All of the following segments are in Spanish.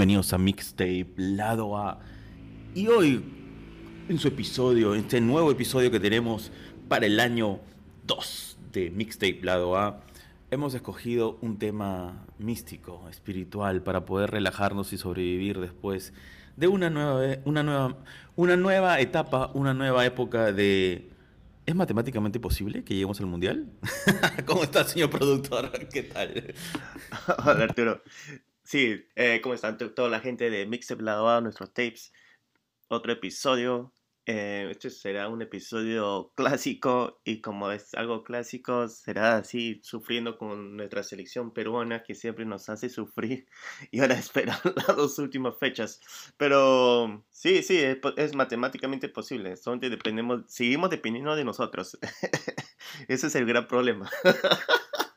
Bienvenidos a Mixtape Lado A. Y hoy, en su episodio, en este nuevo episodio que tenemos para el año 2 de Mixtape Lado A, hemos escogido un tema místico, espiritual, para poder relajarnos y sobrevivir después de una nueva, una nueva, una nueva etapa, una nueva época de ¿Es matemáticamente posible que lleguemos al mundial? ¿Cómo está, señor productor? ¿Qué tal? Hola, Arturo. Sí, eh, ¿cómo están toda la gente de Mixtape Lado A, nuestros tapes? Otro episodio. Eh, este será un episodio clásico y como es algo clásico, será así sufriendo con nuestra selección peruana que siempre nos hace sufrir y ahora espera las dos últimas fechas. Pero sí, sí, es, es matemáticamente posible. Solamente dependemos, seguimos dependiendo de nosotros. Ese es el gran problema.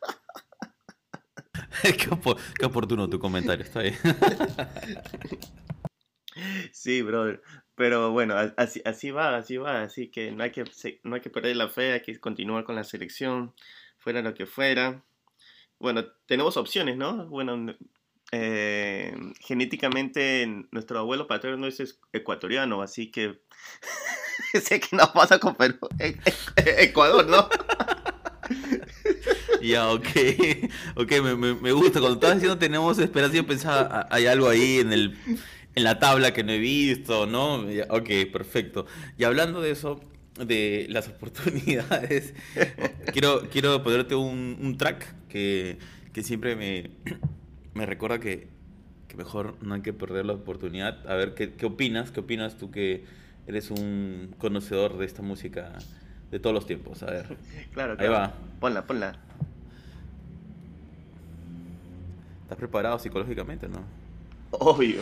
qué, oportuno tu comentario, está bien. sí, brother. Pero bueno, así, así va, así va. Así que no hay que, no hay que perder la fe, hay que continuar con la selección, fuera lo que fuera. Bueno, tenemos opciones, ¿no? Bueno, eh, genéticamente nuestro abuelo paterno es ecuatoriano, así que sé que no pasa con Perú, e, Ecuador, ¿no? Ya, ok. Ok, me, me, gusta. Cuando estabas diciendo tenemos esperanza, yo pensaba, hay algo ahí en, el, en la tabla que no he visto, ¿no? ok, perfecto. Y hablando de eso, de las oportunidades, quiero, quiero ponerte un, un track que, que, siempre me, me recuerda que, que, mejor no hay que perder la oportunidad. A ver, ¿qué, ¿qué opinas? ¿Qué opinas tú que eres un conocedor de esta música de todos los tiempos? A ver. Claro, claro. Ahí va. Ponla, ponla. ¿Estás preparado psicológicamente no? Obvio.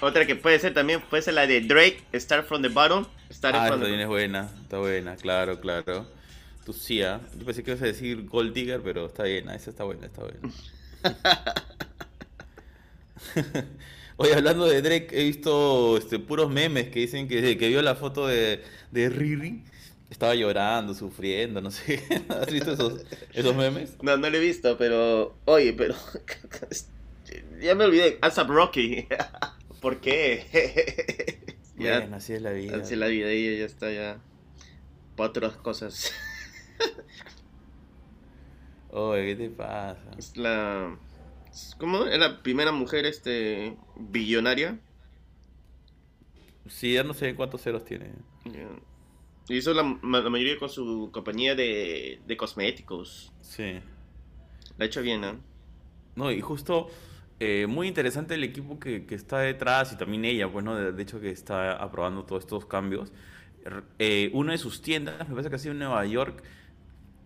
Otra que puede ser también puede ser la de Drake, Start from the Bottom. ah, también es buena, está buena, claro, claro. Tú sí, ¿ah? Yo pensé que ibas a decir Gold Digger, pero está bien, esa está buena, está buena. Oye, hablando de Drake, he visto este, puros memes que dicen que, que vio la foto de, de Riri estaba llorando, sufriendo, no sé. ¿Has visto esos, esos memes? No, no lo he visto, pero. Oye, pero. ya me olvidé. ASAP Rocky. ¿Por qué? ya, así es la vida. Así es la vida y ya está ya. Para otras cosas. Oye, ¿qué te pasa? Es la. ¿Cómo? ¿Es la primera mujer este billonaria? Sí, ya no sé cuántos ceros tiene. Y eso la, la mayoría con su compañía de, de cosméticos. Sí. La ha hecho bien, ¿no? No, y justo eh, muy interesante el equipo que, que, está detrás y también ella, bueno, pues, de, hecho que está aprobando todos estos cambios. Eh, una de sus tiendas, me parece que ha sido en Nueva York,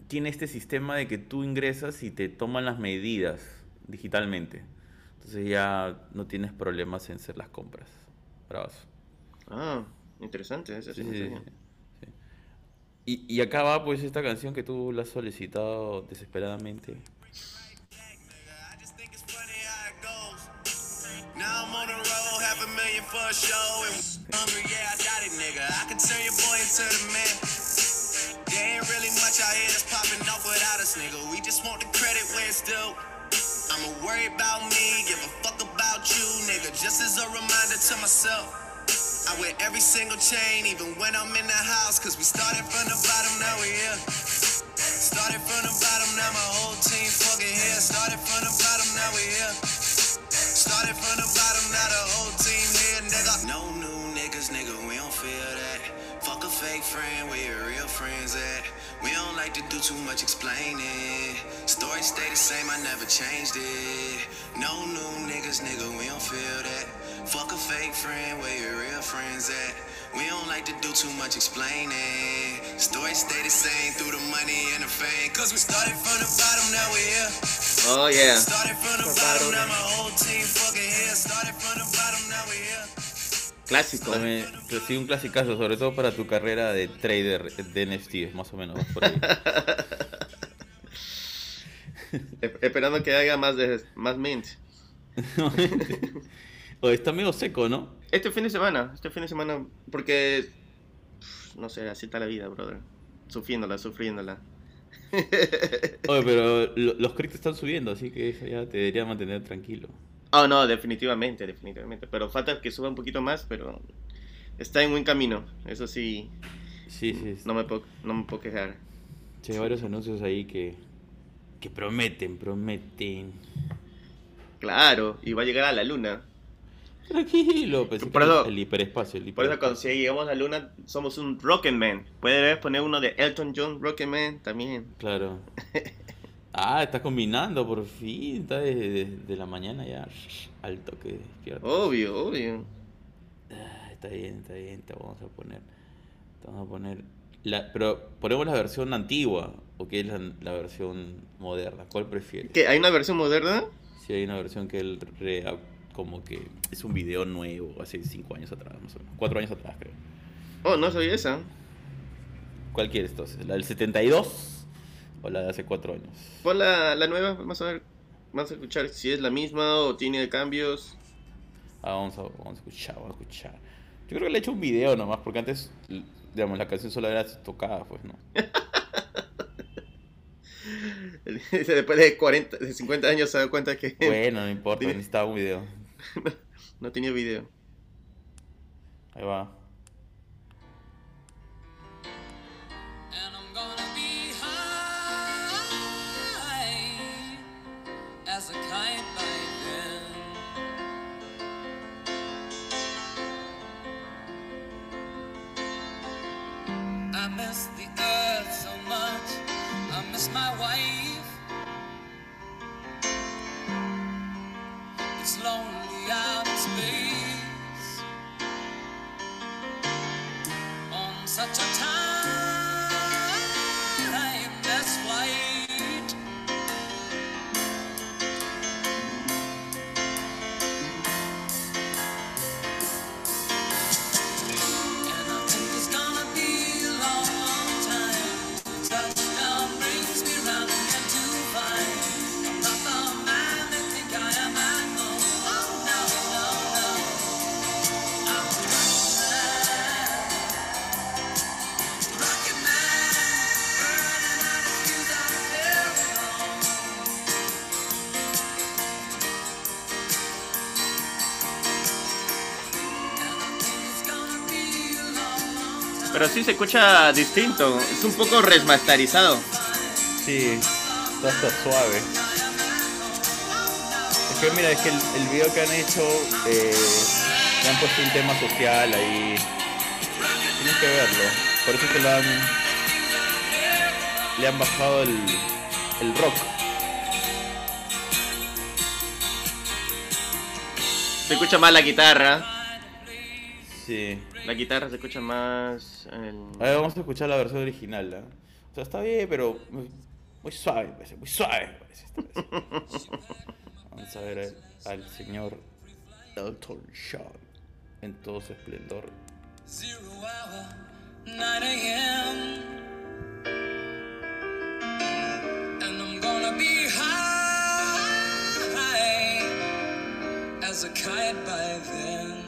tiene este sistema de que tú ingresas y te toman las medidas digitalmente. Entonces ya no tienes problemas en hacer las compras. Bravos. Ah, interesante, sí, sí, sí. Y, y acá va pues esta canción que tú la has solicitado desesperadamente. Now I'm on the road, half a million for a show. And hungry, yeah, I got it, nigga. I can turn your boy into the man. There ain't really much out here that's popping off without us, nigga. We just want the credit where it's due. I'ma worry about me, give a fuck about you, nigga. Just as a reminder to myself. I wear every single chain, even when I'm in the house. Cause we started from the bottom, now we here. Started from the bottom, now my whole team fucking here. Started from the bottom, now we here. Started from the bottom, now the whole team here, nigga. No new niggas, nigga, we don't feel that. Fuck a fake friend, where your real friends at? We don't like to do too much explaining. Story stay the same, I never changed it. No new niggas, nigga, we don't feel that. Fuck a fake friend, where your real friends at? We don't like to do too much explaining. Story stay the same through the money and the fame. Cause we started from the bottom, now we here. Oh, yeah. Started from the bottom, now my whole team fucking here. Started from the bottom, now we here. Clásico. También, pues sí, un clasicazo, sobre todo para tu carrera de trader de NFT, más o menos. por ahí. Esperando que haga más, de, más mint. o está medio seco, ¿no? Este fin de semana, este fin de semana, porque no sé, así está la vida, brother. Sufriéndola, sufriéndola. Oye, pero lo- los criptos están subiendo, así que eso ya te debería mantener tranquilo. Oh, no, definitivamente, definitivamente. Pero falta que suba un poquito más, pero está en buen camino. Eso sí, Sí, sí. no me puedo, no me puedo quejar. Sí, hay varios anuncios ahí que, que prometen, prometen. Claro, y va a llegar a la luna. Tranquilo, pensé Por que eso- el hiperespacio. El Por eso cuando hiperespacio. si llegamos a la luna, somos un Rocketman. Puedes poner uno de Elton John, Rocketman, también. Claro. Ah, está combinando por fin. Está desde de, la mañana ya al toque despierto. Obvio, obvio. Ah, está bien, está bien. Te vamos a poner. Te vamos a poner. La, pero ponemos la versión antigua o qué es la, la versión moderna. ¿Cuál prefieres? ¿Qué? ¿Hay una versión moderna? Si hay una versión que él re- como que es un video nuevo, hace 5 años atrás, más o menos. 4 años atrás, creo. Oh, no sabía esa. ¿Cuál quieres entonces? ¿La del 72 o la de hace 4 años? Pon la, la nueva, vamos a ver. Vamos a escuchar si es la misma o tiene cambios. Ah, vamos a, vamos a escuchar, vamos a escuchar. Yo creo que le he hecho un video nomás, porque antes, digamos, la canción solo era tocada, pues, ¿no? Después de 40, de 50 años se da cuenta que Bueno, no importa, necesitaba un video. no tenía video. Ahí va. And I'm gonna be high as a kite by then. I miss the earth so much. I miss my wife. Sí se escucha distinto. Es un poco remasterizado. Sí, está hasta suave. Es que mira, es que el, el video que han hecho, eh, le han puesto un tema social ahí. Tienes que verlo. Por eso es que lo han, le han bajado el, el rock. Se escucha más la guitarra. Sí. La guitarra se escucha más. el- A ver, vamos a escuchar la versión original. ¿ah? O sea, está bien, pero muy, muy suave, parece, muy suave. parece esta vez. Vamos a ver al, al señor Elton John en todo su esplendor. Zero hour, 9 a.m. And I'm gonna be high as a kite by then.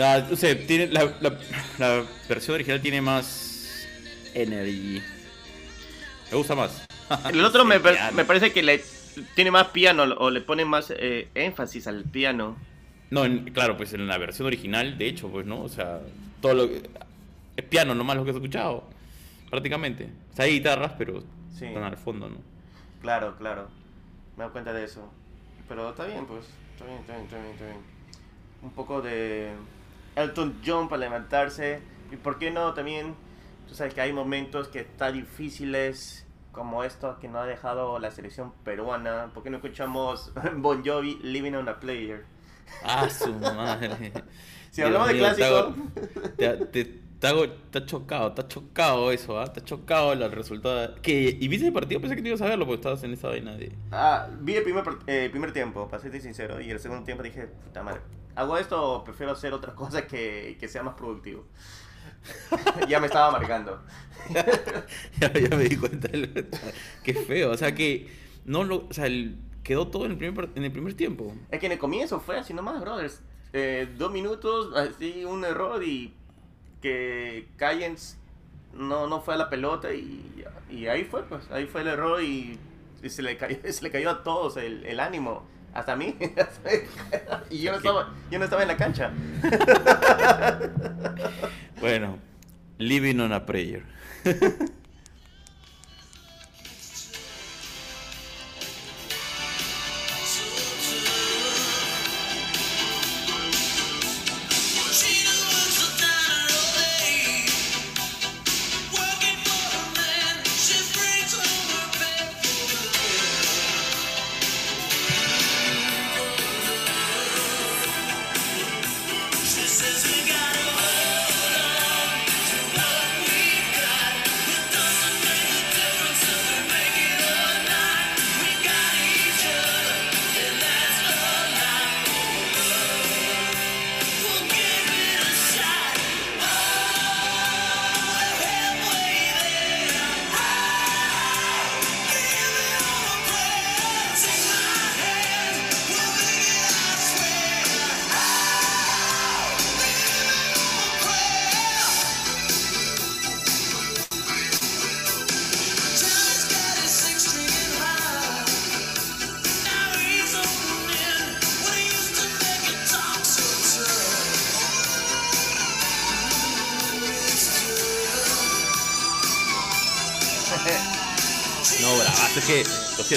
Ah, o sea, tiene, la, la- la versión original tiene más energy. Me gusta más. El otro me, me parece que le tiene más piano o le pone más eh, énfasis al piano. No, en- claro, pues en la versión original, de hecho, pues, ¿no? O sea, todo lo es piano nomás lo que has escuchado, prácticamente. O sea, hay guitarras, pero Sí. están al fondo, ¿no? Claro, claro. Me doy cuenta de eso. Pero está bien, pues. Está bien, está bien, está bien, está bien. Un poco de Elton John para levantarse. Y por qué no también. Tú sabes que hay momentos que están difíciles. Como esto que no ha dejado la selección peruana. ¿Por qué no escuchamos Bon Jovi Living on a Player? Ah, su madre. Si hablamos de clásico. hago- Te, te, te ha chocado, ha chocado eso, ¿ah? Te ha chocado el resultado. ¿Qué? ¿Y viste el partido? Pensé que te ibas a verlo porque estabas en esa vaina de. Ah, vi el primer, eh, primer tiempo, para serte sincero. Y el segundo tiempo dije, puta madre. ¿Hago esto o prefiero hacer otra cosa que, que sea más productivo? ya me estaba marcando. ya, ya me di cuenta. Qué feo. O sea que. No lo. O sea, el- quedó todo en el primer, en el primer tiempo. Es que en el comienzo fue así nomás, brothers. Eh, dos minutos, así un error y que Cayens no, no fue a la pelota y, y ahí fue, pues, ahí fue el error y, y se, le cayó, se le cayó a todos el, el ánimo, hasta a mí. y yo no, estaba, yo no estaba en la cancha. Bueno, Living on a Prayer.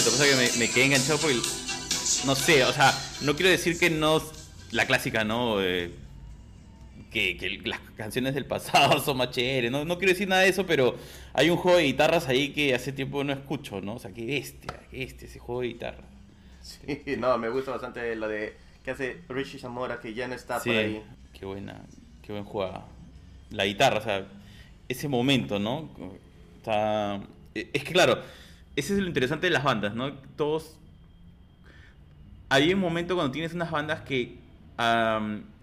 siento, pasa que me, me quedé enganchado porque, no sé, o sea, no quiero decir que no, la clásica, ¿no? Eh, que, que las canciones del pasado son más chéveres, ¿no? no quiero decir nada de eso, pero hay un juego de guitarras ahí que hace tiempo no escucho, ¿no? O sea, qué bestia, qué bestia ese juego de guitarra. Sí, no, me gusta bastante lo de que hace Richie Zamora, que ya no está Sí, por ahí. qué buena, qué buen juego. La guitarra, o sea, ese momento, ¿no? Está... e, Es que claro, ese es lo interesante de las bandas, ¿no? Todos... Hay un momento cuando tienes unas bandas que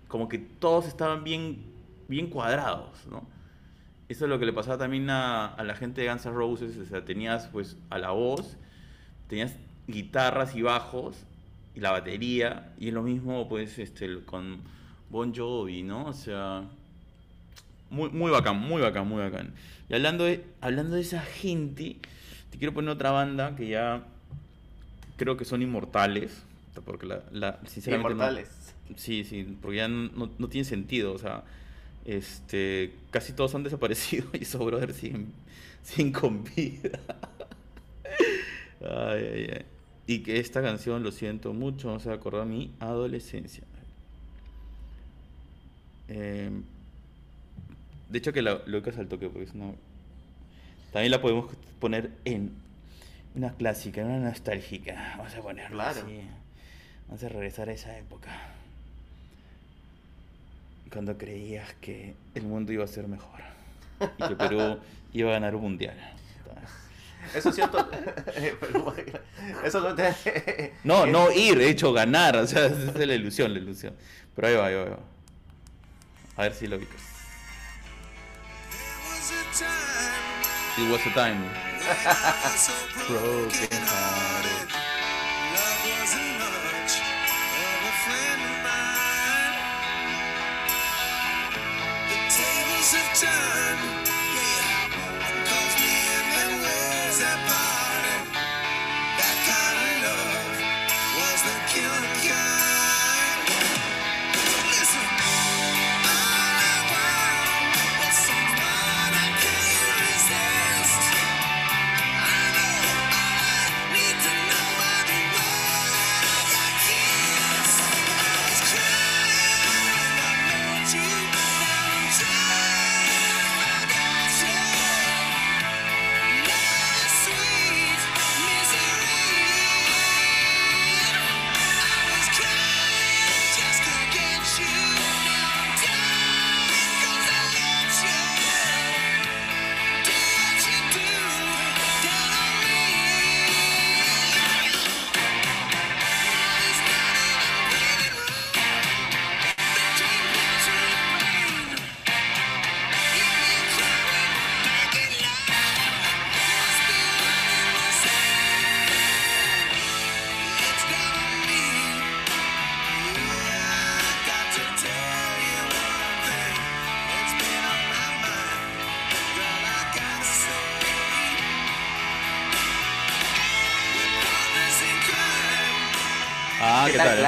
como que todos estaban bien, bien cuadrados, ¿no? Eso es lo que le pasaba también a, a la gente de Guns N' Roses, o sea, tenías pues a la voz, tenías guitarras y bajos y la batería y es lo mismo pues este con Bon Jovi, ¿no? O sea, muy, muy bacán, muy bacán, muy bacán. Y hablando de, hablando de esa gente, te quiero poner otra banda que ya creo que son inmortales, porque la, la- sinceramente no- Inmortales. Sí, sí, porque ya no, no tiene sentido, o sea, este, casi todos han desaparecido y esos brothers siguen, siguen con vida. Ay, ay, ay. Y que esta canción, lo siento mucho, acordó a mi adolescencia. Eh, de hecho que la Lucas al toque, porque es una... También la podemos poner en una clásica, en una nostálgica. Vamos a ponerla Claro. así. Vamos a regresar a esa época. Cuando creías que el mundo iba a ser mejor. Y que Perú iba a ganar un mundial. Eso es cierto. Eso no te... No, no ir, de hecho ganar. O sea, esa es la ilusión, la ilusión. Pero ahí va, ahí va, ahí va. A ver si lo ubicas. There was a time It was a time. I was so Broken hearted.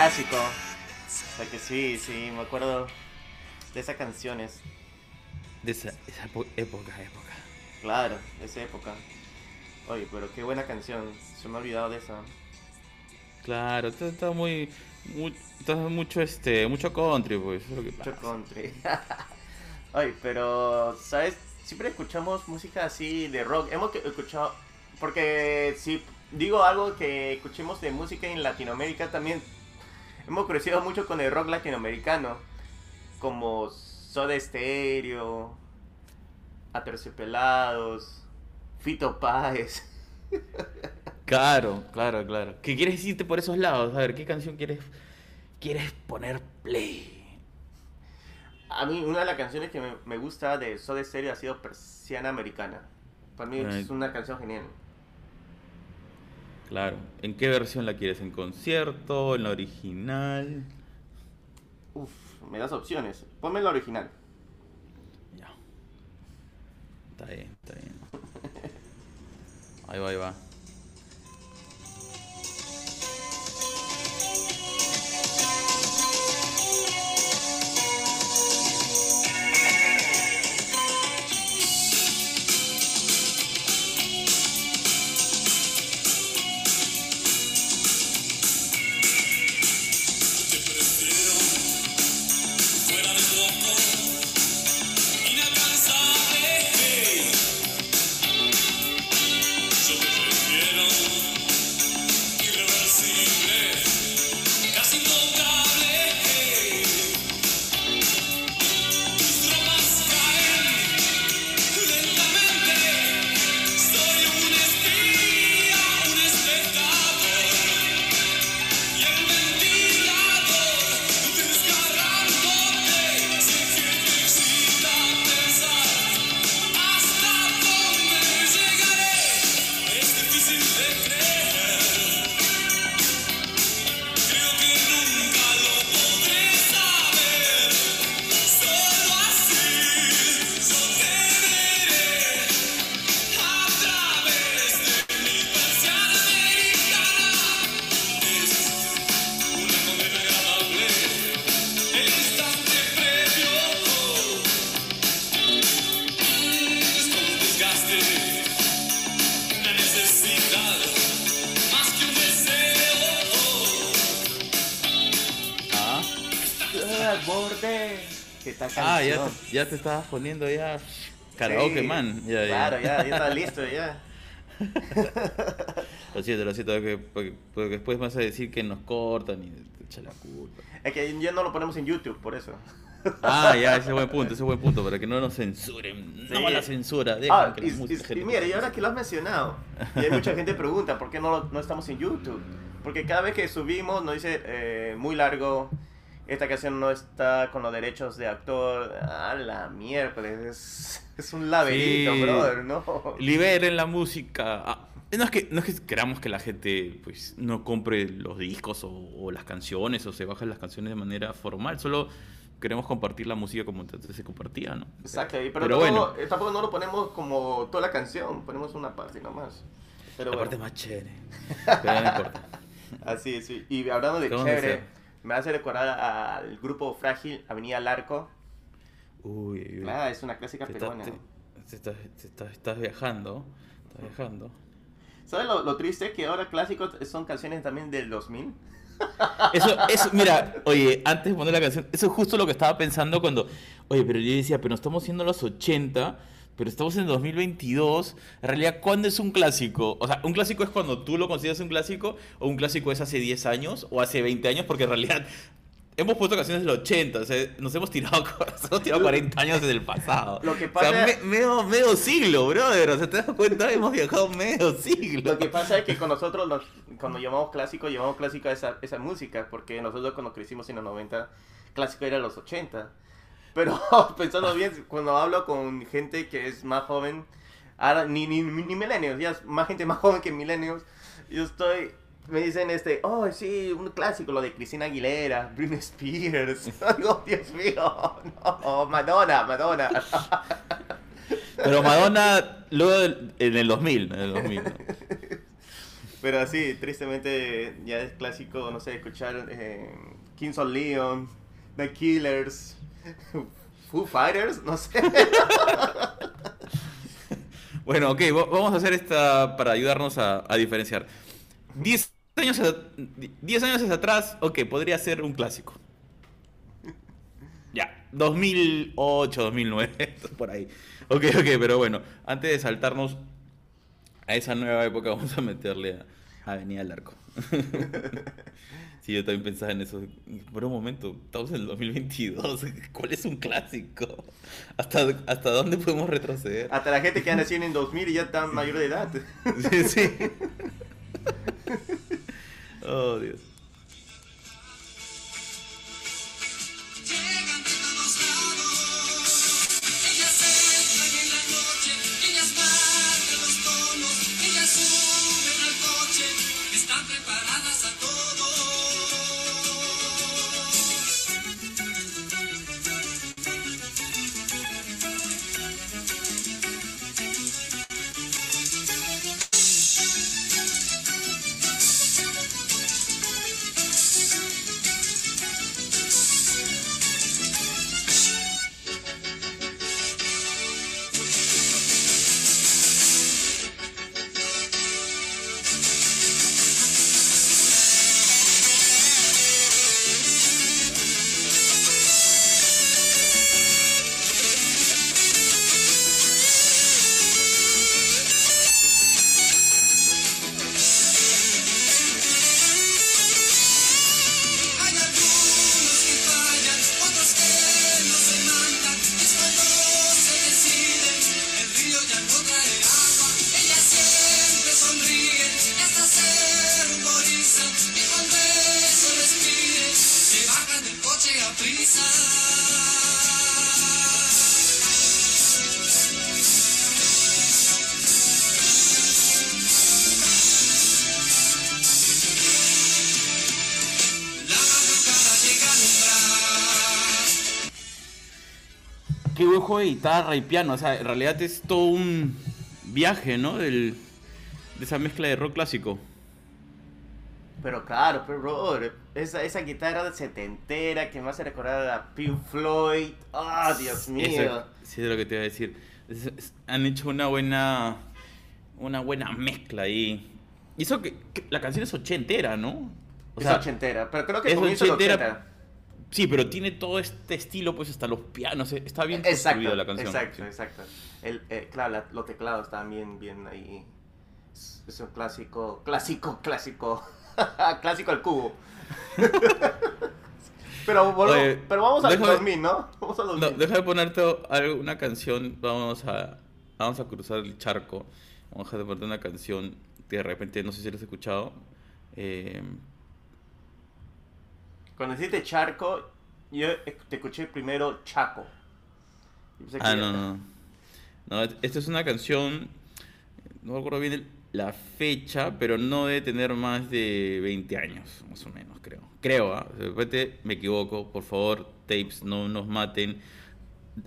Clásico? O sea que sí, sí, me acuerdo de esas canciones. De esa, esa época, época. Claro, de esa época. Oye, pero qué buena canción. Se me ha olvidado de esa. Claro, está, está muy, muy- está mucho este, mucho country, pues, eso es lo que Mucho pasa. country. Oye, pero, ¿sabes? Siempre escuchamos música así de rock. Hemos escuchado. Porque si digo algo que escuchemos de música en Latinoamérica también. Hemos crecido mucho con el rock latinoamericano. Como Soda Stereo, Aterciopelados, Fito Páez. Claro, claro, claro. ¿Qué quieres irte por esos lados? A ver, ¿qué canción quieres, quieres poner play? A mí una de las canciones que me, me gusta de Soda Stereo ha sido Persiana Americana. Para mí Ay. es una canción genial. Claro. ¿En qué versión la quieres? ¿En concierto? ¿En la original? Uf, me das opciones. Ponme la original. Ya. Está bien, está bien. Ahí va, ahí va. Ya, te, ya estabas poniendo ya karaoke, Sí, man. Ya, ya. Claro, ya, ya está listo, ya. Lo siento, lo siento, porque, porque- porque después vas a decir que nos cortan y te echa la culpa. Es que ya no lo ponemos en YouTube, por eso. Ah, ya, ese es buen punto, ese es buen punto, para que no nos censuren. No Sí. la censura, dejan Ah, que y, y- mira, y ahora que lo has mencionado, y hay mucha gente pregunta, ¿por qué no, no estamos en YouTube? Porque cada vez que subimos nos dice eh, muy largo, esta canción no está con los derechos de actor. A la miércoles, es, es un laberinto, Sí. brother, ¿no? Liberen la música. Ah, no, es que, no es que queramos que la gente pues, no compre los discos o, o las canciones o se bajen las canciones de manera formal, solo queremos compartir la música como antes se compartía, ¿no? Exacto, pero, Pero tampoco, bueno. eh, tampoco no lo ponemos como toda la canción, ponemos una parte nomás. Pero la bueno, parte más chévere. Pero no importa. así es. sí. Y hablando de ¿Qué vamos a chévere? Me hace recordar al grupo Frágil, Avenida Larco. Uy, uy. Ah, es una clásica Te peruana. estás, te- te estás, te estás- estás viajando. Estás viajando. ¿Sabes lo, lo triste? Que ahora clásicos son canciones también del 2000. Eso, eso, mira, oye, antes de poner la canción, eso es justo lo que estaba pensando cuando, oye, pero yo decía, pero no estamos siendo los 80, pero estamos en 2022. En realidad, ¿cuándo es un clásico? O sea, un clásico es cuando tú lo consideras un clásico, o un clásico es hace 10 años, o hace 20 años, porque en realidad hemos puesto canciones del 80, o sea, nos hemos tirado, nos hemos tirado 40 años desde el pasado. Lo que O sea, pasa- me- medio, medio siglo, brother, o sea, ¿te das cuenta? Hemos viajado medio siglo. Lo que pasa es que con nosotros, nos- cuando llamamos clásico, llamamos clásico a esa, esa música, porque nosotros cuando crecimos en los 90, clásico era los 80. Pero pensando bien, cuando hablo con gente que es más joven, ahora ni, ni, ni millennials, ya es más gente más joven que millennials, yo estoy, me dicen este, oh sí, un clásico, lo de Cristina Aguilera, Britney Spears, digo, Dios mío, no, Madonna, Madonna. Pero Madonna, luego en el 2000, en el 2000. ¿no? Pero sí, tristemente ya es clásico, no sé, escuchar eh, Kings of Leon, The Killers, Foo Fighters, no sé. Bueno, ok, va- vamos a hacer esta para ayudarnos a, diferenciar. 10 años, 10 años atrás, ok, podría ser un clásico. Ya, 2008, 2009, por ahí. Ok, ok, pero bueno, antes de saltarnos a esa nueva época, vamos a meterle a Avenida del Arco. Sí, yo también pensaba en eso. Por un momento, estamos en el 2022. ¿Cuál es un clásico? ¿Hasta, hasta dónde podemos retroceder? Hasta la gente que ha nacido en 2000 y ya está mayor de edad. Sí, sí. Oh, Dios. Qué buen juego de guitarra y piano. O sea, en realidad es todo un viaje, ¿no? Del, de esa mezcla de rock clásico. Pero claro, pero brother, esa, esa guitarra setentera que me hace recordar a Pink Floyd. ¡Ah, Dios mío! Eso, sí, es lo que te iba a decir. Es- es- han hecho una buena una buena mezcla ahí. Y eso que, que la canción es ochentera, ¿no? O es sea, ochentera, pero creo que es ochentera, 80. Sí, pero tiene todo este estilo, pues hasta los pianos. eh, Está bien Exacto, construida la canción. exacto, sí. exacto. El, eh, claro, la- los teclados están bien, bien ahí. Es, es un clásico, clásico, clásico. clásico al cubo. pero, volvo- Oye, pero vamos al déjame- 2000, ¿no? Vamos al 2000. No, deja de ponerte una canción. Vamos a, vamos a cruzar el charco. Vamos a ponerte una canción que de repente, no sé si la has escuchado. eh, Cuando dijiste charco, yo te escuché primero Chaco. Ah, no, no. No, esta es una canción. No recuerdo bien el- la fecha, pero no debe tener más de 20 años, más o menos, creo. Creo, ¿ah? de repente me equivoco. Por favor, tapes, no nos maten.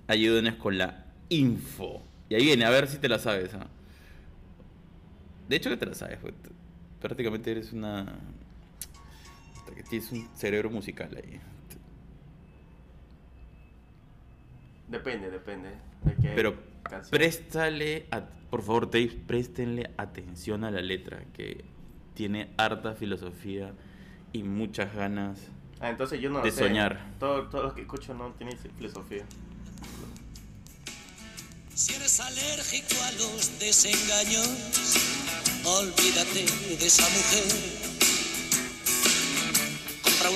Ayúdenos con la info. Y ahí viene, a ver si te la sabes. ¿ah? De hecho que te la sabes, pues, prácticamente eres una... tienes un cerebro musical ahí. Depende, depende. Pero canción. préstale, a- por favor, Dave, préstenle atención a la letra, que tiene harta filosofía y muchas ganas. Ah, entonces yo no lo de sé. soñar. Todo, todo lo que escucho no tiene filosofía. Si eres alérgico a los desengaños, olvídate de esa mujer.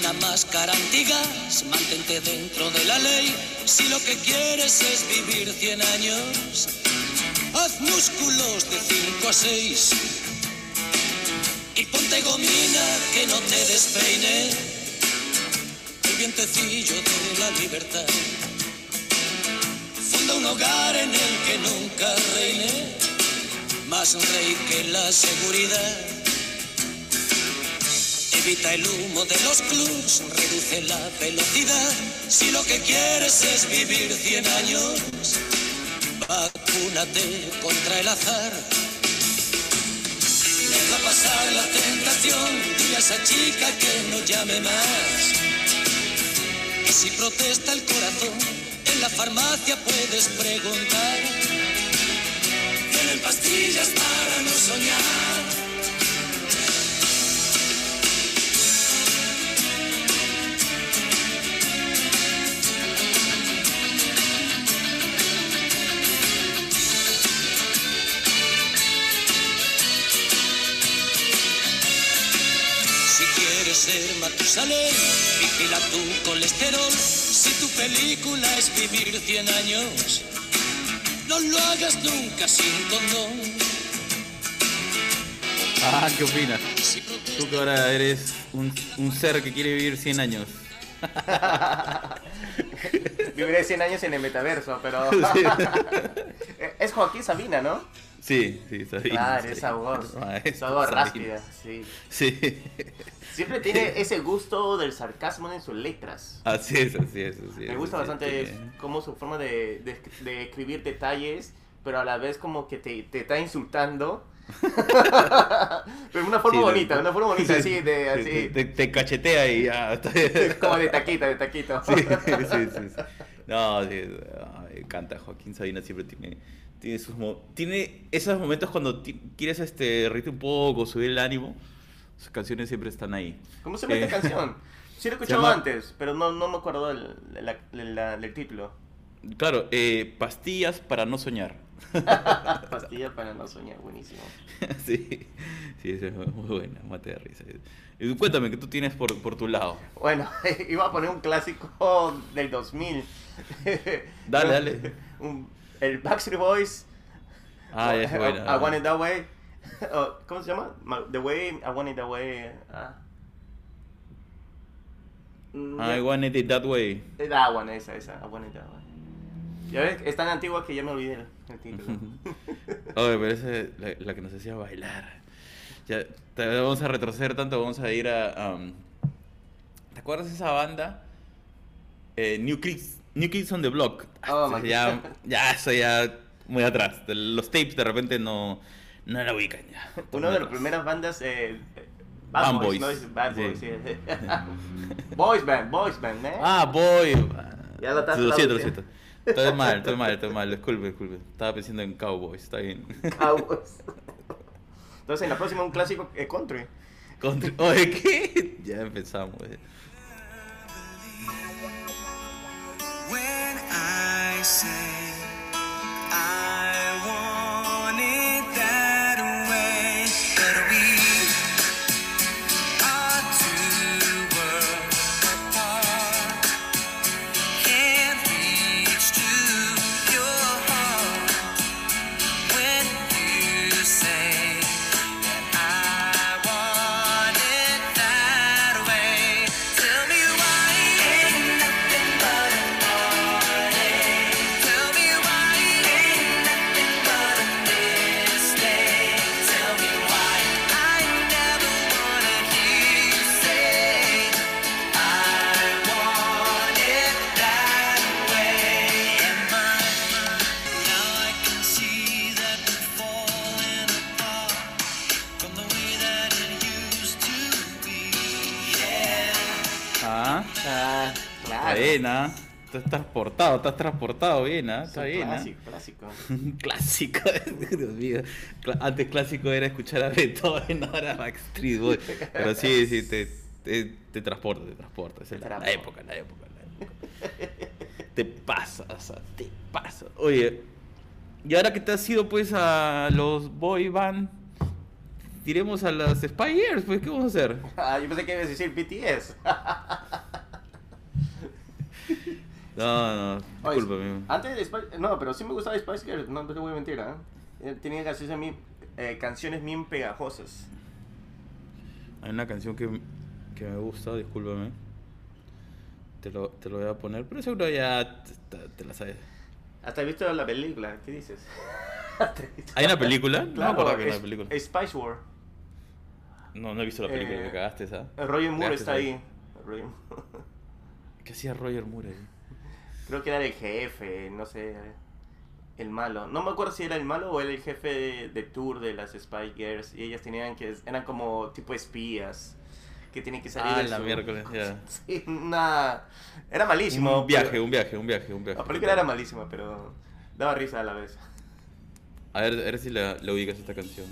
Una máscara antigas, mantente dentro de la ley. Si lo que quieres es vivir 100 años, haz músculos de 5 a 6. Y ponte gomina que no te despeine el vientecillo de la libertad. Funda un hogar en el que nunca reine más rey que la seguridad. Evita el humo de los clubs, reduce la velocidad. Si lo que quieres es vivir 100 años, vacúnate contra el azar. Deja pasar la tentación, dile a esa chica que no llame más. Y si protesta el corazón, en la farmacia puedes preguntar. Ser Matusalén, vigila tu colesterol. Si tu película es vivir 100 años, no lo hagas nunca sin condón. Ah, ¿qué opinas? Tú que ahora eres un, un ser que quiere vivir 100 años. Viviré 100 años en el metaverso, pero... es Joaquín Sabina, ¿no? Sí, sí, Sabina. Claro, Sabina. esa voz. Maestro Esa voz rápida, sí. Sí. Siempre tiene ese gusto del sarcasmo en sus letras. Así es, así es, así es. Me gusta es, bastante tiene- como su forma de, de, de escribir detalles, pero a la vez como que te, te está insultando. pero de una forma Sí, bonita, de una forma bonita, sí, así, de, sí, así, Te, te cachetea y ya. como de taquito, de taquito. Sí, sí, sí. No, sí, encanta. Joaquín Sabina siempre tiene, tiene, sus, tiene esos momentos cuando quieres este, reírte un poco, subir el ánimo. Sus canciones siempre están ahí. ¿Cómo se llama Eh, esta canción? Sí lo he escuchado llama- antes, pero no, no me acuerdo del, la- la- del título. Claro, eh, pastillas para no soñar. Pastilla para no soñar, buenísimo. sí, sí, es muy buena, mate de risa. Y cuéntame, ¿qué tú tienes por, por tu lado? Bueno, iba a poner un clásico del 2000. Dale, dale. Un- el Backstreet Boys. Ah, ya es buena. I, I Want It That Way. Oh, ¿Cómo se llama? Ma- The Way, I Want It That Way. ah. I want it that way. That one, esa, esa. I Want It That Way. Ya ves, es tan antigua que ya me olvidé el, título. Oye, pero esa es la, la que nos hacía bailar. Ya, te vamos a retroceder tanto, vamos a ir a... um, ¿Te acuerdas de esa banda? Eh, New, Kids, New Kids on the Block. Oh, Ah, my ya, ya, eso ya muy atrás. Los tapes de repente no, no la ubican ya. Una de las primeras bandas. Eh, Bad Bad Boys, Boys. no Bad. Boys. sí. boys Band, Boys Band, ¿eh? Ah, boy. Ya lo estás Lo siento, lo siento. Estoy mal, estoy mal, estoy mal. Disculpe, disculpe. Estaba pensando en Cowboys, está bien. Cowboys. Entonces, en la próxima, un clásico eh, country. Contra- Oye, ¿qué? Ya empezamos. eh. Say I Estás transportado, estás transportado bien, ¿ah? Está un bien, ¿ah? Clásico, clásico. Clásico, Dios mío. Antes clásico era escuchar a Beethoven, ahora Backstreet Boys. Pero sí, sí, te, te, te transporta, te transporta. Es la, época, la época, la época. Te pasa, o sea, te pasa. Oye, y ahora que te has ido pues a los boy band, tiremos a las Spy Girls, pues, ¿qué vamos a hacer? Ah, yo pensé que ibas a decir BTS. No, no, discúlpame. Antes de Spice... No, pero sí me gustaba Spice Girls, no, no te voy a mentir, ¿ah? Eh, Tenía canciones bien, eh, canciones bien pegajosas. Hay una canción que, que me gusta, discúlpame. Te lo, te lo voy a poner, pero seguro ya te, te- la sabes. Hasta he visto la película, ¿qué dices? ¿Hay una película? No me Claro, acuerdo que hay es- una película. Spice War. No, no he visto la película, Eh, me cagaste esa. Roger Moore está ahí. Roger. ¿Qué hacía Roger Moore ahí? Creo que era el jefe, no sé. el malo. No me acuerdo si era el malo o era el jefe de, de tour de las Spy Girls. Y ellas tenían que. Eran como tipo espías. Que tienen que salir Ah, de la su- miércoles, ya. Sí, una. Era malísimo. Un viaje, pero- un viaje, un viaje, un viaje. La película era malísima, pero. Daba risa a la vez. A ver, a ver si la, la ubicas esta canción.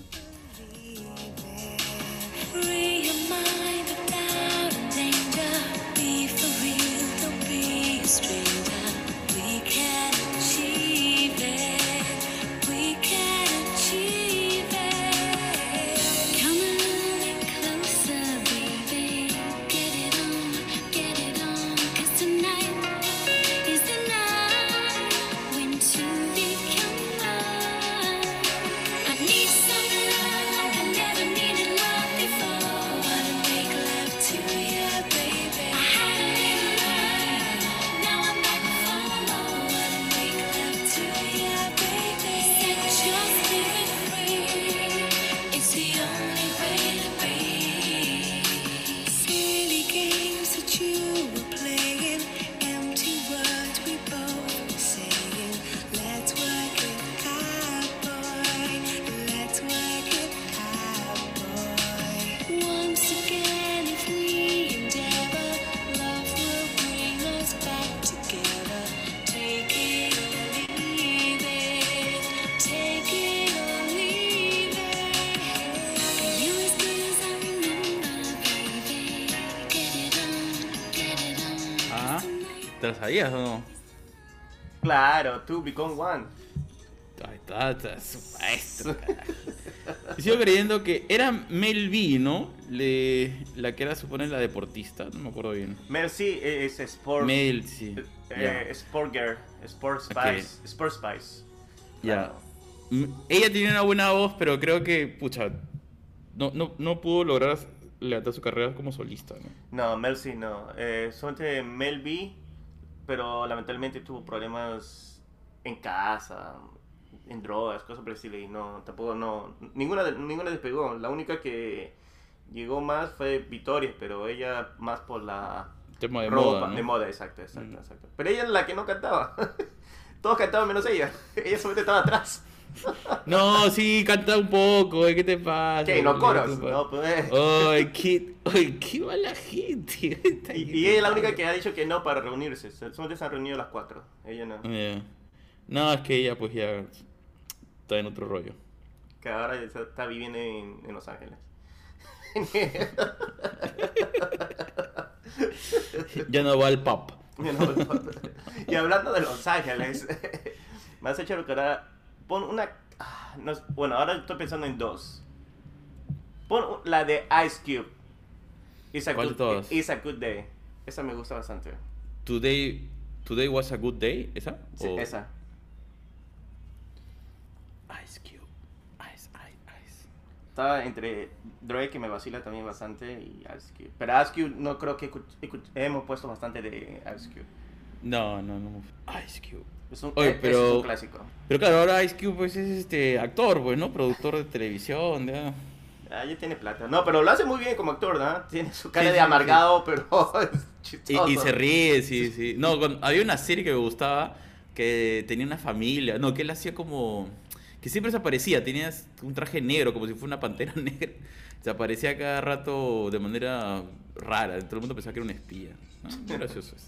¿Te la sabías o no? Claro, Two Become One. Ahí está, está, es un maestro. Y sigo creyendo que era Mel B, ¿no? Le, la que era, supone, la deportista, no me acuerdo bien. Mel sí es Sport. Mel, sí. eh, Ya. Sport Girl. Sport Spice. Sport Spice. Ya. M- Ella tenía una buena voz, pero creo que, pucha, no, no, no pudo lograr levantar su carrera como solista, ¿no? No, Mel sí no. Eh, solamente Mel B, pero lamentablemente tuvo problemas en casa, en drogas, cosas por el estilo. Y no, tampoco no. Ninguna, ninguna despegó. La única que llegó más fue Victoria, pero ella más por la Tema de ropa, moda, ¿no? de moda, exacto, exacto, Mm. exacto. Pero ella es la que no cantaba. Todos cantaban menos ella. Ella solamente estaba atrás. No, sí, canta un poco, ¿eh? ¿qué te pasa? ¿Qué? ¿No ¿Qué coros? No, pues. Ay, qué, ay, qué mala gente. Y, y ella es la única que ha dicho que no para reunirse. Solamente se han reunido las cuatro. Ella no. Ya. No, es que ella pues ya está en otro rollo. Que ahora está viviendo en, en Los Ángeles. Ya no va al pub. You know, y hablando de Los Ángeles, me has hecho recordar. Pon una. ah, no bueno, ahora estoy pensando en dos. Pon la de Ice Cube. It's a, ¿Cuál de good, todas? It's a Good Day. Esa me gusta bastante. Today, today was a good day, ¿esa? Sí, O- esa. Ice Cube. Ice, ice, ice. Estaba entre Drake, que me vacila también bastante, y Ice Cube. Pero Ice Cube no creo que hemos puesto bastante de Ice Cube. No, no, no. Ice Cube. Es un, Oye, pero- es un clásico. Pero claro, ahora Ice Cube pues es este actor, pues, ¿no? Productor de televisión, ya. Ah, ya tiene plata. No, pero lo hace muy bien como actor, ¿no? Tiene su cara Sí, de sí, amargado, pero es chistoso. Y, y se ríe, sí, sí. No, con- había una serie que me gustaba que tenía una familia, no, que él hacía como... Que siempre se aparecía, tenía un traje negro, como si fuera una pantera negra. Se aparecía cada rato de manera rara, todo el mundo pensaba que era un espía. ¿no? Muy gracioso es.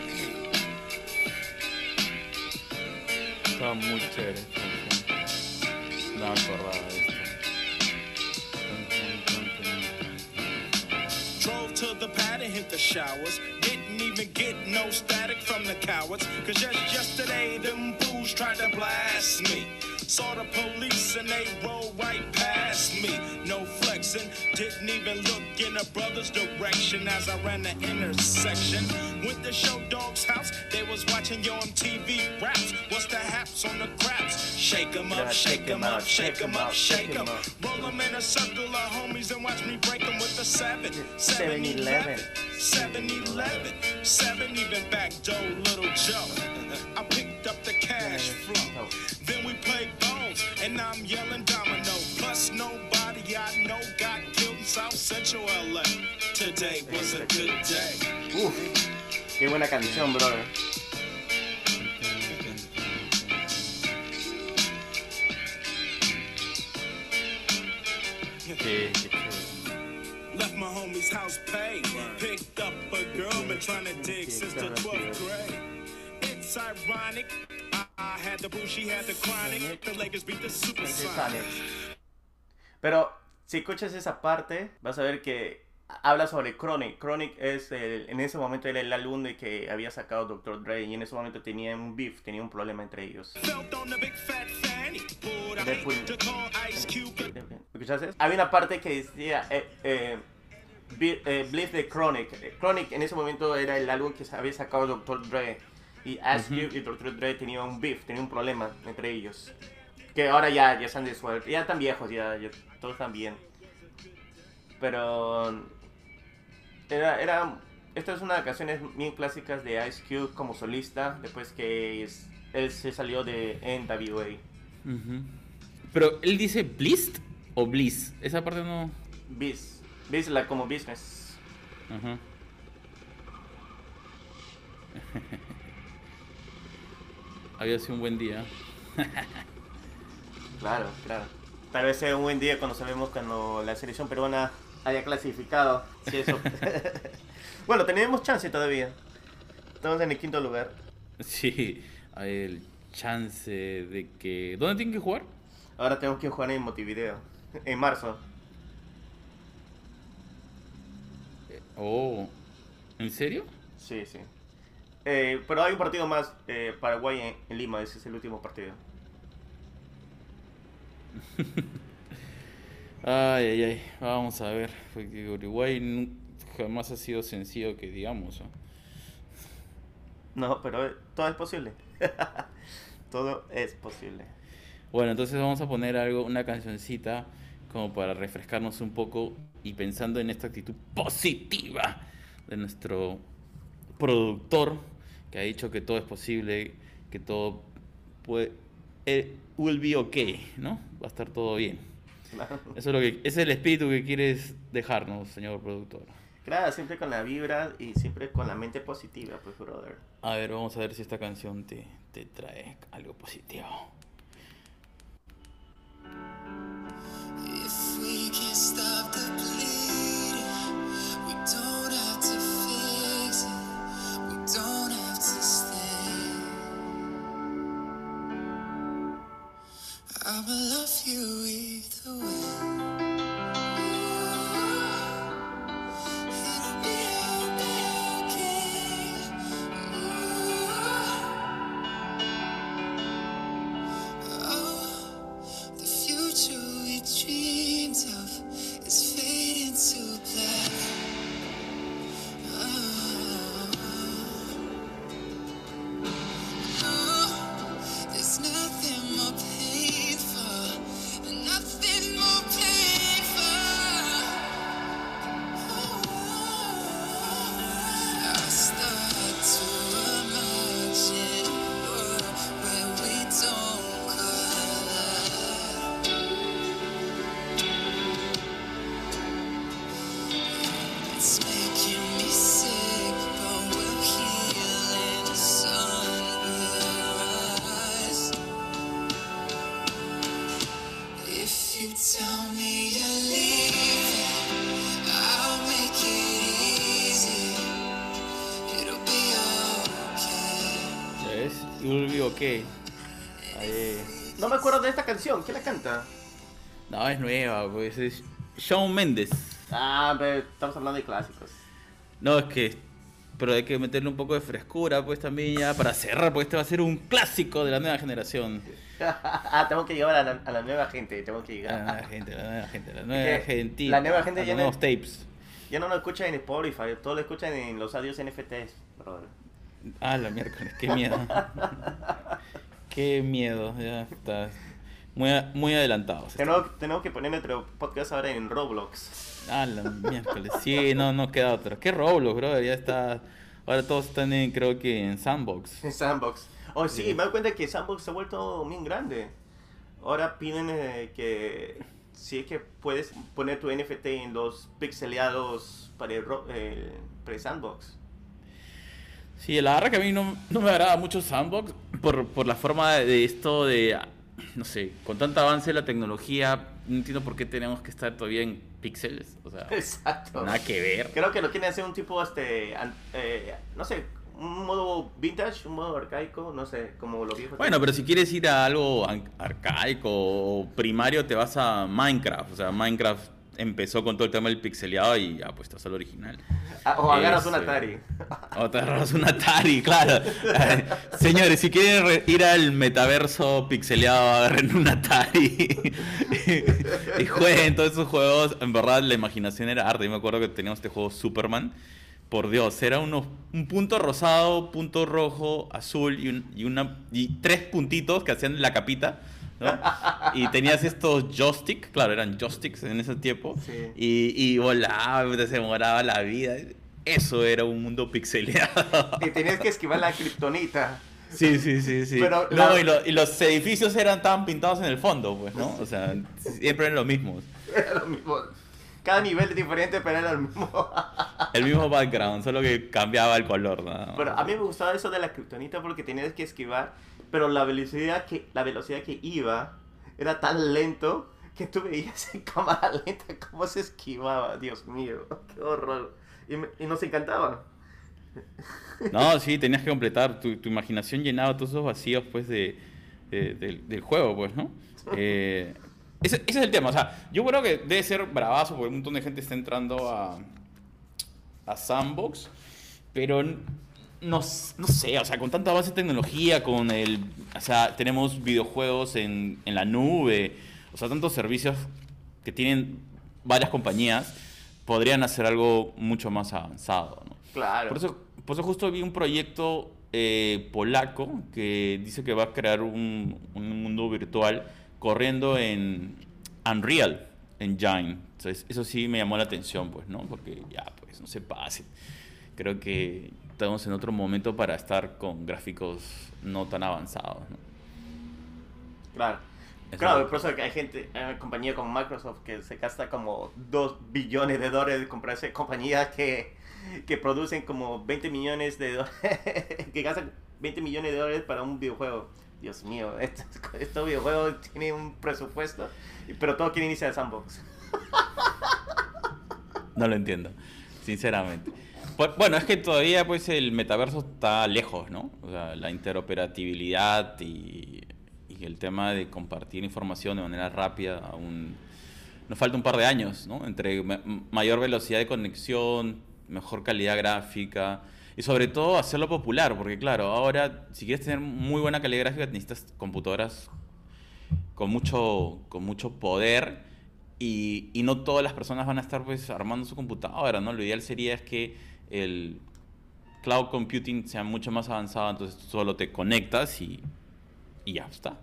De esto. Tun, tun, tun, tun. Drove to the pad and hit the showers. Didn't even get no static from the cowards. Cause just yesterday, them fools tried to blast me. Saw the police and they rolled right past me. No flexing, didn't even look in a brother's direction as I ran the intersection. Went to Show Dog's house, they was watching your MTV raps. What's the haps on the craps? Shake 'em up, shake 'em up, shake 'em up, shake 'em. up. Roll 'em in a circle of homies and watch me break 'em with a 7. 7-Eleven. 7-Eleven. 7 even back door, little Joe. I picked I'm yelling domino. Plus nobody I know got killed in South Central LA. Today was a good day. Uf, qué buena canción, brother. Qué, qué. Left my homie's house paid. Picked up a girl, been trying to dig since the 12th grade. It's ironic. Pero si escuchas esa parte, vas a ver que habla sobre Chronic. Chronic es el- en ese momento era el álbum de que había sacado Dr. Dre y en ese momento tenía un beef, tenía un problema entre ellos. ¿Escuchaste? Había una parte que decía eh, eh, Be- eh, Believe the Chronic. Chronic en ese momento era el álbum que había sacado Dr. Dre. Y Ice Cube y Dr. Dre tenían un beef, tenían un problema entre ellos. Que ahora ya, ya se han disuelto. Ya están viejos, ya, ya todos están bien. Pero. Era, era. Esta es una de las canciones bien clásicas de Ice Cube como solista. Después que es- él se salió de NWA. Ujú. Pero él dice Blist o Bliss. Esa parte no. Biz. Biz la como business. Ajá. Había sido un buen día. Claro, claro. Tal vez sea un buen día cuando sabemos cuando la selección peruana haya clasificado. Si eso. bueno, tenemos chance todavía. Estamos en el quinto lugar. Sí, hay el chance de que. ¿Dónde tienen que jugar? Ahora tenemos que jugar en Montevideo. En marzo. Oh, ¿en serio? Sí, sí. Eh, pero hay un partido más. eh, Paraguay en, en Lima. Ese es el último partido. Ay, ay, ay. Vamos a ver. Porque Uruguay jamás ha sido sencillo que digamos. No, pero eh, todo es posible. todo es posible. Bueno, entonces vamos a poner algo, una cancioncita como para refrescarnos un poco y pensando en esta actitud positiva de nuestro productor que ha dicho que todo es posible, que todo puede, eh, will be okay, ¿no? Va a estar todo bien. Claro. Eso es lo que, ese es el espíritu que quieres dejarnos, señor productor. Claro, siempre con la vibra y siempre con la mente positiva, pues, brother. A ver, vamos a ver si esta canción te, te trae algo positivo. If we can't stop the Ahí. No me acuerdo de esta canción. ¿Quién la canta? No, es nueva, pues es Shawn Mendes. Ah, pero estamos hablando de clásicos. No, es que. Pero hay que meterle un poco de frescura, pues también ya para cerrar, porque este va a ser un clásico de la nueva generación. ah, tengo que llevar a la, a la nueva gente. Tengo que La llegar. nueva gente, la nueva gente, la nueva que gente. la nueva gente ya no- nuevos tapes. Ya no lo escuchan en Spotify. Todo lo escuchan en los audios NFTs, brother. Ah, la miércoles, qué miedo. qué miedo, ya está. Muy, muy adelantados. Tenemos, tenemos que poner nuestro podcast ahora en Roblox. Ah, la miércoles. Sí, no, no queda otra. ¿Qué Roblox, brother? Ya está. Ahora todos están en, creo que en Sandbox. En Sandbox. Oh, sí, Sí. me doy cuenta que Sandbox se ha vuelto bien grande. Ahora piden eh, que si es que puedes poner tu NFT en los pixeleados para el, el- para el Sandbox. Sí, la verdad que a mí no, no me agrada mucho Sandbox por, por la forma de esto de, no sé, con tanto avance de la tecnología, no entiendo por qué tenemos que estar todavía en píxeles, o sea, Exacto. nada que ver. Creo que lo quieren hacer un tipo, este, eh, no sé, un modo vintage, un modo arcaico, no sé, como los viejos. Bueno, pero si quieres ir a algo arcaico o primario, te vas a Minecraft, o sea, Minecraft empezó con todo el tema del pixeleado y ya, pues estás al original. Ah, o agarras un Ese. Atari. O te agarras un Atari, claro. Señores, si quieren re- ir al metaverso pixeleado, agarren un Atari y jueguen todos esos juegos. En verdad, la imaginación era arte. Yo me acuerdo que teníamos este juego Superman. Por Dios, era unos, un punto rosado, punto rojo, azul y, un- y una, y tres puntitos que hacían la capita. ¿No? Y tenías estos joysticks, claro, eran joysticks en ese tiempo. Sí. Y, y volaba, se demoraba la vida. Eso era un mundo pixeleado. Y tenías que esquivar la kriptonita. Sí, sí, sí, sí. Pero no, la- y, lo- y los edificios eran tan pintados en el fondo, pues, ¿no? O sea, siempre eran los mismos. Era lo mismo. Cada nivel es diferente, pero era lo mismo. El mismo background, solo que cambiaba el color, ¿no? Pero a mí me gustaba eso de la kriptonita porque tenías que esquivar, pero la velocidad que, la velocidad que iba era tan lento que tú veías en cámara lenta cómo se esquivaba. Dios mío, qué horror. Y, me- y nos encantaba. No, sí, tenías que completar. Tu, tu imaginación llenaba todos esos vacíos, pues, de, de- del, del juego, pues, ¿no? Eh, ese, ese es el tema. O sea, yo creo que debe ser bravazo porque un montón de gente está entrando a, a Sandbox, pero n- no, sé, o sea, con tanta base de tecnología, con el... O sea, tenemos videojuegos en, en la nube, o sea, tantos servicios que tienen varias compañías, podrían hacer algo mucho más avanzado, ¿no? Claro. Por eso, por eso justo vi un proyecto eh, polaco que dice que va a crear un, un mundo virtual corriendo en Unreal Engine. Entonces, eso sí me llamó la atención, pues, ¿no? Porque ya, pues, no se pase. Creo que estamos en otro momento para estar con gráficos no tan avanzados, ¿no? Claro. Eso Claro, por eso que hay gente, hay una compañía como Microsoft que se gasta como 2 billones de dólares comprarse compañías que, que producen como 20 millones de dólares, que gastan 20 millones de dólares para un videojuego. Dios mío, estos, estos videojuegos tienen un presupuesto, pero todos quieren irse al sandbox. No lo entiendo, sinceramente. Bueno, es que todavía pues el metaverso está lejos, ¿no? O sea, la interoperabilidad y, el tema de compartir información de manera rápida aún nos falta un par de años, ¿no? Entre ma- mayor velocidad de conexión, mejor calidad gráfica y sobre todo hacerlo popular, porque claro, ahora si quieres tener muy buena calidad gráfica necesitas computadoras con mucho, con mucho poder y, y no todas las personas van a estar pues armando su computadora, ¿no? Lo ideal sería es que el cloud computing sea mucho más avanzado, entonces tú solo te conectas y, y ya está.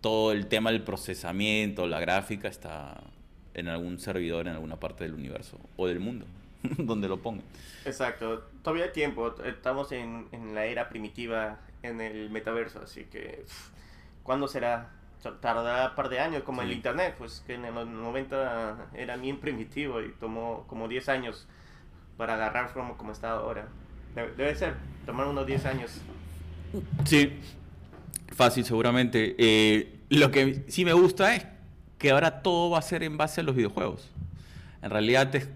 Todo el tema del procesamiento, la gráfica está en algún servidor en alguna parte del universo o del mundo, donde lo pongan. Exacto, todavía hay tiempo, estamos en, en la era primitiva en el metaverso, así que ¿cuándo será? Tardará un par de años, como el Sí. internet, pues que en los 90 era bien primitivo y tomó como 10 años para agarrar como, como está ahora. Debe, ser, tomar unos 10 años. Sí, fácil seguramente. Eh, lo que sí me gusta es que ahora todo va a ser en base a los videojuegos. En realidad, te-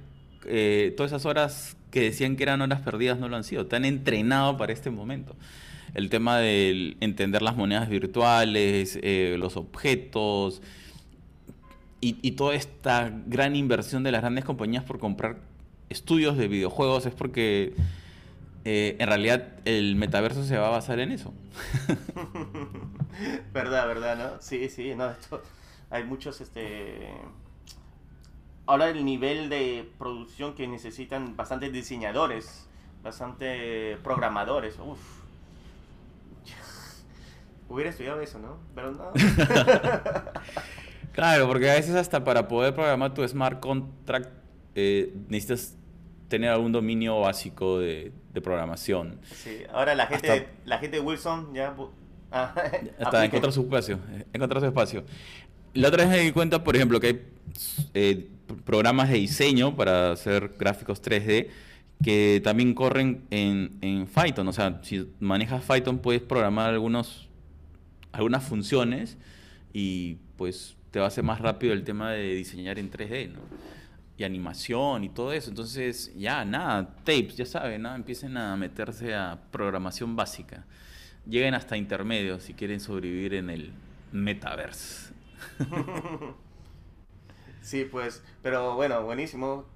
eh, todas esas horas que decían que eran horas perdidas no lo han sido. Te han entrenado para este momento. el tema del entender las monedas virtuales, eh, los objetos y, y toda esta gran inversión de las grandes compañías por comprar estudios de videojuegos es porque eh, en realidad el metaverso se va a basar en eso. verdad, verdad, ¿no? Sí, sí, no, esto, hay muchos, este... Ahora el nivel de producción que necesitan bastantes diseñadores, bastante programadores, uff. Hubiera estudiado eso, ¿no? Pero no. Claro, porque a veces hasta para poder programar tu smart contract eh, necesitas tener algún dominio básico de, de programación. Sí, ahora la gente, Hasta- la gente de Wilson ya... ah, Hasta encontrar su espacio. Encontrar su espacio. La otra vez me di cuenta, por ejemplo, que hay eh, programas de diseño para hacer gráficos 3D que también corren en, en Python. O sea, si manejas Python puedes programar algunos, algunas funciones y pues te va a hacer más rápido el tema de diseñar en 3D, ¿no? Y animación y todo eso. Entonces, ya, nada, tapes, ya saben, ¿no? Empiecen a meterse a programación básica. Lleguen hasta intermedios si quieren sobrevivir en el metaverse. Sí, pues, pero bueno, buenísimo.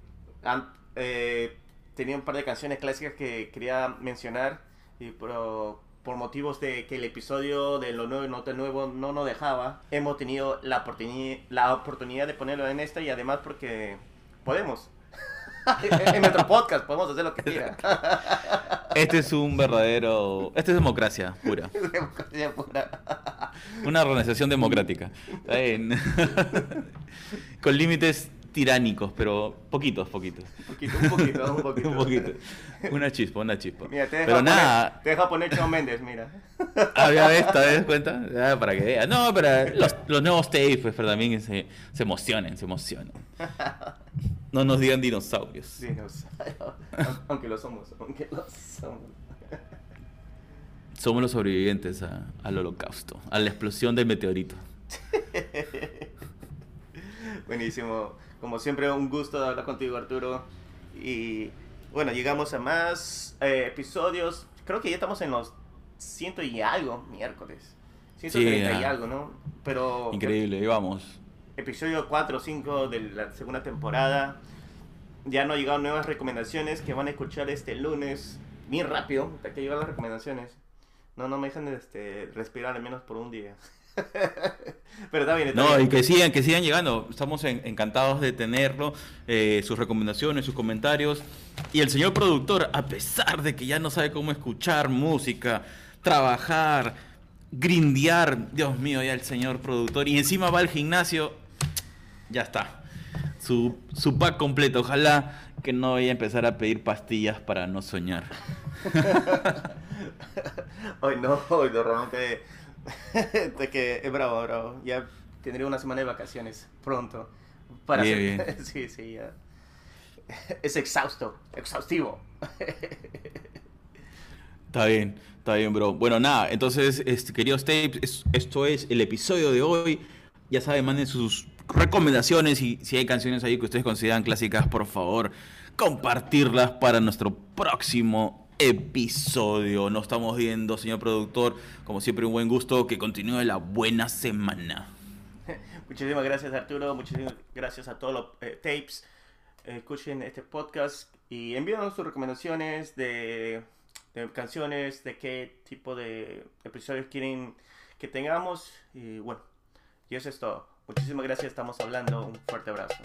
Eh, tenía un par de canciones clásicas que quería mencionar, y pero por motivos de que el episodio de lo nuevo y no nuevo no nos dejaba, hemos tenido la, oportuni- la oportunidad de ponerlo en esta y además porque podemos. en nuestro podcast podemos hacer lo que quiera. Este es un verdadero... Esta es democracia pura. Democracia pura. Una organización democrática. Está bien. Con límites tiránicos, pero poquitos, poquitos. poquito, un poquito, un poquito. Un poquito. Una chispa, una chispa. Mira, te deja Pero poner, nada, te deja poner Shawn Mendes, mira. había vez, ¿te das cuenta? Para que veas. No, pero los, los nuevos tapes, pues, pero también se, se emocionen, se emocionen. No nos digan dinosaurios. Dinosaurio. Aunque lo somos, aunque lo somos. Somos los sobrevivientes a- al holocausto, a la explosión del meteorito. Buenísimo. Como siempre, un gusto hablar contigo, Arturo. Y bueno, llegamos a más eh, episodios. Creo que ya estamos en los ciento y algo miércoles. 130 y ya. algo, ¿no? Pero Increíble, y vamos. Episodio 4 o 5 de la segunda temporada. Ya no han llegado nuevas recomendaciones que van a escuchar este lunes. Bien rápido, hasta que llegan las recomendaciones. No, no me dejan de este, respirar al menos por un día. Pero está bien, está No, bien. y que sigan, que sigan llegando. Estamos en- encantados de tenerlo, eh, sus recomendaciones, sus comentarios. Y el señor productor, a pesar de que ya no sabe cómo escuchar música, trabajar, grindear, Dios mío, ya el señor productor, y encima va al gimnasio, ya está. Su, su pack completo. Ojalá que no vaya a empezar a pedir pastillas para no soñar. Hoy no, hoy no, realmente. de que es bravo, bravo. Ya tendré una semana de vacaciones pronto. Para Bien, hacer- Sí, sí, ya. Es exhausto, exhaustivo. Está bien, está bien, bro. Bueno, nada, entonces, este, queridos tapes, es- esto es el episodio de hoy. Ya saben, manden sus recomendaciones y si hay canciones ahí que ustedes consideran clásicas, por favor, compartirlas para nuestro próximo episodio. Nos estamos viendo, señor productor. Como siempre, un buen gusto. Que continúe la buena semana. Muchísimas gracias, Arturo. Muchísimas gracias a todos los eh, tapes. Escuchen este podcast y envíanos sus recomendaciones de, de canciones, de qué tipo de episodios quieren que tengamos. Y bueno, y eso es todo. Muchísimas gracias. Estamos hablando. Un fuerte abrazo.